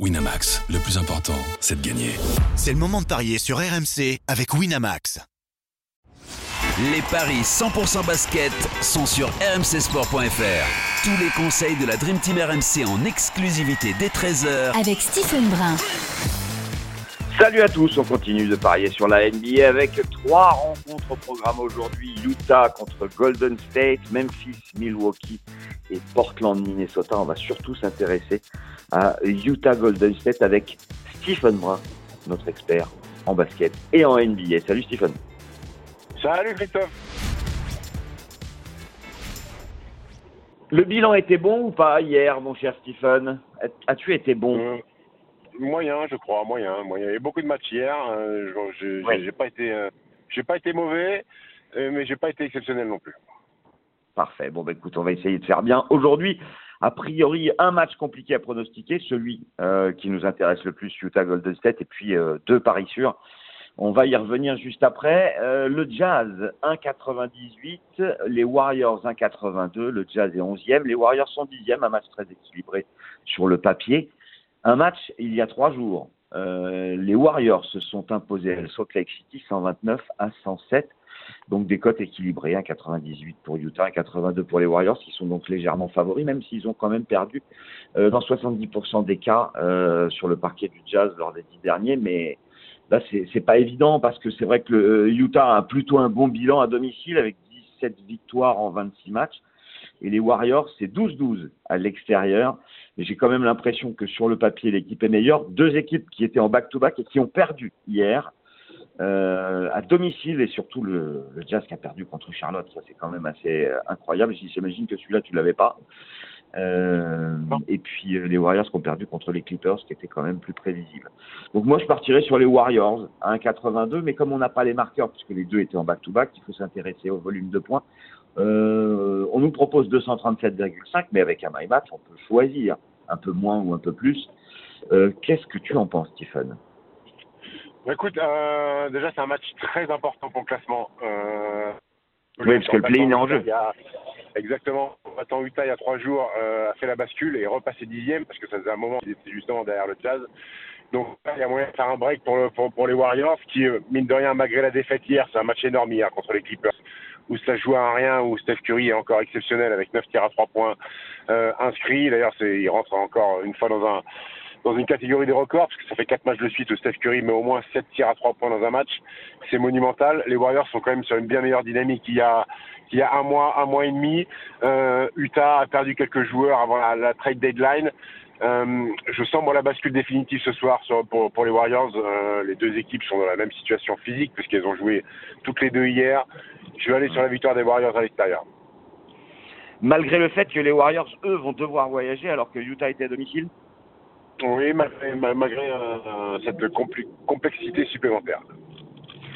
Winamax, le plus important, c'est de gagner. C'est le moment de parier sur RMC avec Winamax. Les paris 100% basket sont sur rmcsport.fr. Tous les conseils de la Dream Team RMC en exclusivité dès 13h avec Stephen Brun. Salut à tous, on continue de parier sur la NBA avec trois rencontres au programme aujourd'hui. Utah contre Golden State, Memphis, Milwaukee et Portland, Minnesota. On va surtout s'intéresser à Utah Golden State avec Stephen Brun, notre expert en basket et en NBA. Salut Stephen. Salut Christophe. Le bilan était bon ou pas hier, mon cher Stephen? As-tu été bon? Euh, Moyen, je crois, moyen, moyen. Il y a eu beaucoup de matchs hier. Euh, je j'ai pas été, euh, j'ai pas été mauvais, euh, mais j'ai pas été exceptionnel non plus. Parfait. Bon, bah, écoute, on va essayer de faire bien. Aujourd'hui, a priori, un match compliqué à pronostiquer, celui qui nous intéresse le plus, Utah Golden State, et puis deux paris sûrs. On va y revenir juste après. le Jazz 1,98, les Warriors 1,82, le Jazz est 11e, les Warriors sont 10e, un match très équilibré sur le papier. Un match il y a trois jours. Euh, les Warriors se sont imposés à Salt Lake City 129 à 107. Donc des cotes équilibrées, 1,98 pour Utah, 1,82 pour les Warriors, qui sont donc légèrement favoris, même s'ils ont quand même perdu euh, dans 70% des cas euh, sur le parquet du Jazz lors des dix derniers. Mais là, c'est pas évident parce que c'est vrai que le, Utah a plutôt un bon bilan à domicile avec 17 victoires en 26 matchs. Et les Warriors, c'est 12-12 à l'extérieur. Mais j'ai quand même l'impression que sur le papier, l'équipe est meilleure. Deux équipes qui étaient en back-to-back et qui ont perdu hier euh, à domicile et surtout le, Jazz qui a perdu contre Charlotte. Ça, c'est quand même assez euh, incroyable. J'imagine que celui-là, tu l'avais pas. Euh, et puis les Warriors qui ont perdu contre les Clippers, qui était quand même plus prévisible. Donc moi, je partirais sur les Warriors à 1,82, mais comme on n'a pas les marqueurs, puisque les deux étaient en back-to-back, il faut s'intéresser au volume de points. Euh, on nous propose 237,5, mais avec un my match, on peut choisir un peu moins ou un peu plus. Euh, qu'est-ce que tu en penses, Stephen? Écoute, euh, déjà, c'est un match très important pour le classement. oui, parce que le play est en jeu. Exactement. Attends, Utah, il y a trois jours, a fait la bascule et repassé dixième parce que ça faisait un moment qu'il était justement derrière le Jazz. Donc, il y a moyen de faire un break pour, pour, les Warriors qui, mine de rien, malgré la défaite hier, c'est un match énorme hier contre les Clippers où ça joue à rien, où Steph Curry est encore exceptionnel avec 9 tirs à 3 points euh, inscrits. D'ailleurs, il rentre encore une fois dans un dans une catégorie des records, parce que ça fait 4 matchs de suite où Steph Curry met au moins 7 tirs à 3 points dans un match. C'est monumental. Les Warriors sont quand même sur une bien meilleure dynamique qu'il y a, un mois, un mois et demi. Euh, Utah a perdu quelques joueurs avant la, trade deadline. Euh, je sens moi la bascule définitive ce soir pour les Warriors. Euh, les deux équipes sont dans la même situation physique puisqu'elles ont joué toutes les deux hier. Je vais aller sur la victoire des Warriors à l'extérieur. Malgré le fait que les Warriors, eux, vont devoir voyager alors que Utah était à domicile Oui, malgré, malgré euh, cette complexité supplémentaire.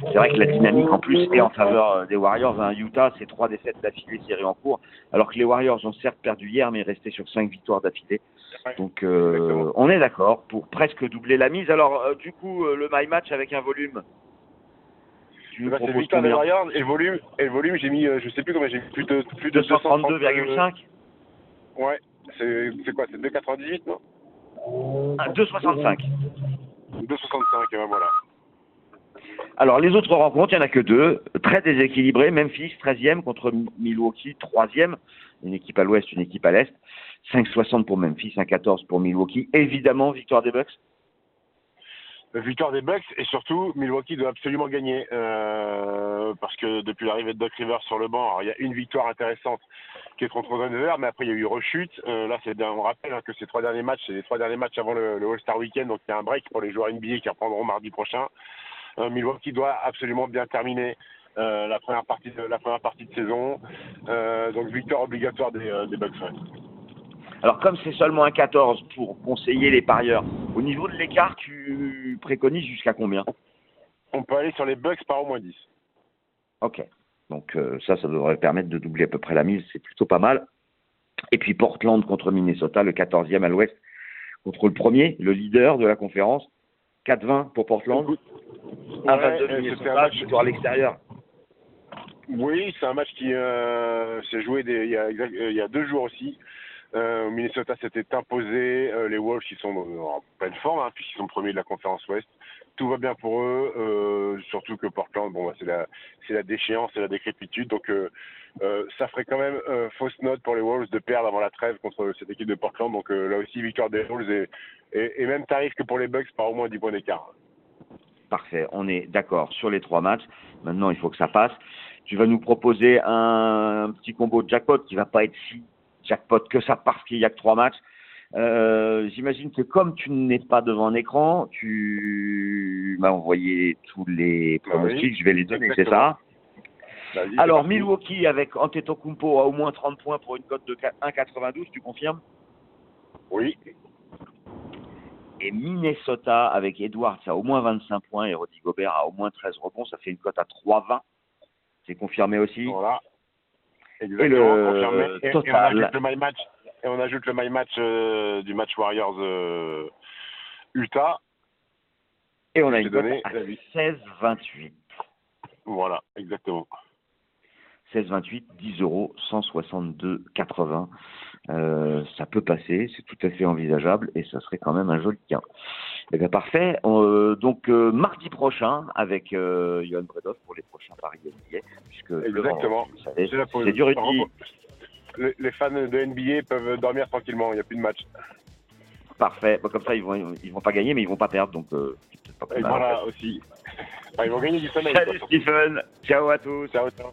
C'est vrai que la dynamique en plus est en faveur euh, des Warriors. Utah, c'est trois défaites d'affilée tirées en cours, alors que les Warriors ont certes perdu hier, mais resté sur cinq victoires d'affilée. Donc euh, on est d'accord pour presque doubler la mise. Alors euh, du coup, le my match avec un volume. Tu bah, c'est victoire des Warriors et volume, et le volume, j'ai mis, je sais plus combien, j'ai mis plus de plus de 232,5. Ouais, c'est quoi, c'est 2,98 non? 2,65. 2,65, et ben voilà. Alors, les autres rencontres, il n'y en a que deux. Très déséquilibrées. Memphis, 13e contre Milwaukee, 3e. Une équipe à l'ouest, une équipe à l'est. 5,60 pour Memphis, 1,14 pour Milwaukee. Évidemment, victoire des Bucks. Victoire des Bucks et surtout Milwaukee doit absolument gagner euh, parce que depuis l'arrivée de Doc Rivers sur le banc, il y a une victoire intéressante qui est contre Denver, mais après il y a eu rechute. Euh, là, c'est on rappelle hein, que ces trois derniers matchs, c'est les trois derniers matchs avant le, All-Star Weekend, donc il y a un break pour les joueurs NBA qui reprendront mardi prochain. Euh, Milwaukee doit absolument bien terminer euh, la première partie de la première partie de saison. Donc victoire obligatoire des, des Bucks. Alors comme c'est seulement un 14 pour conseiller les parieurs, au niveau de l'écart, tu préconises jusqu'à combien? On peut aller sur les Bucks par au moins 10. Ok. Donc ça, ça devrait permettre de doubler à peu près la mise, c'est plutôt pas mal. Et puis Portland contre Minnesota, le 14e à l'ouest, contre le premier, le leader de la conférence. 4-20 pour Portland. Un 22 match à l'extérieur. Oui, c'est un match qui euh, s'est joué il, y a, il, y a, deux jours aussi. Euh, Minnesota s'était imposé. Euh, les Wolves, qui sont en pleine forme, hein, puisqu'ils sont premiers de la conférence Ouest. Tout va bien pour eux, euh, surtout que Portland, bon, bah, c'est la, déchéance, c'est la décrépitude. Donc, euh, ça ferait quand même fausse note pour les Wolves de perdre avant la trêve contre cette équipe de Portland. Donc, là aussi, victoire des Wolves et, même tarif que pour les Bucks par au moins 10 points d'écart. Parfait, on est d'accord sur les trois matchs. Maintenant, il faut que ça passe. Tu vas nous proposer un, un petit combo de jackpot qui va pas être si jackpot que ça parce qu'il y a que trois matchs. Euh, J'imagine que comme tu n'es pas devant un écran, tu m'as envoyé tous les pronostics, Oui, je vais les donner, c'est ça? Alors. Milwaukee avec Antetokounmpo à au moins 30 points pour une cote de 1,92, tu confirmes? Oui, Et Minnesota avec Edwards à au moins 25 points et Rudy Gobert à au moins 13 rebonds, ça fait une cote à 3,20. C'est confirmé aussi? Voilà. Et le. Et, et on ajoute le my match, et on ajoute le my match euh, du match Warriors euh, Utah. Et on a une donné à la vie. 16,28. Voilà, exactement. 16,28, 10 euros, 162,80. Euh, ça peut passer, c'est tout à fait envisageable et ça serait quand même un joli gain. Eh bien, parfait. Euh, donc, euh, mardi prochain, avec Johan Bredov pour les prochains paris NBA, puisque le Exactement. C'est c'est du rugby. Les, fans de NBA peuvent dormir tranquillement, il n'y a plus de match. Parfait. Bon, comme ça, ils vont, ils vont pas gagner, mais ils vont pas perdre, donc pas Et mal. voilà aussi. Enfin, ils vont gagner du sommeil. Salut quoi. Stephen. Ciao à tous. Ciao, ciao.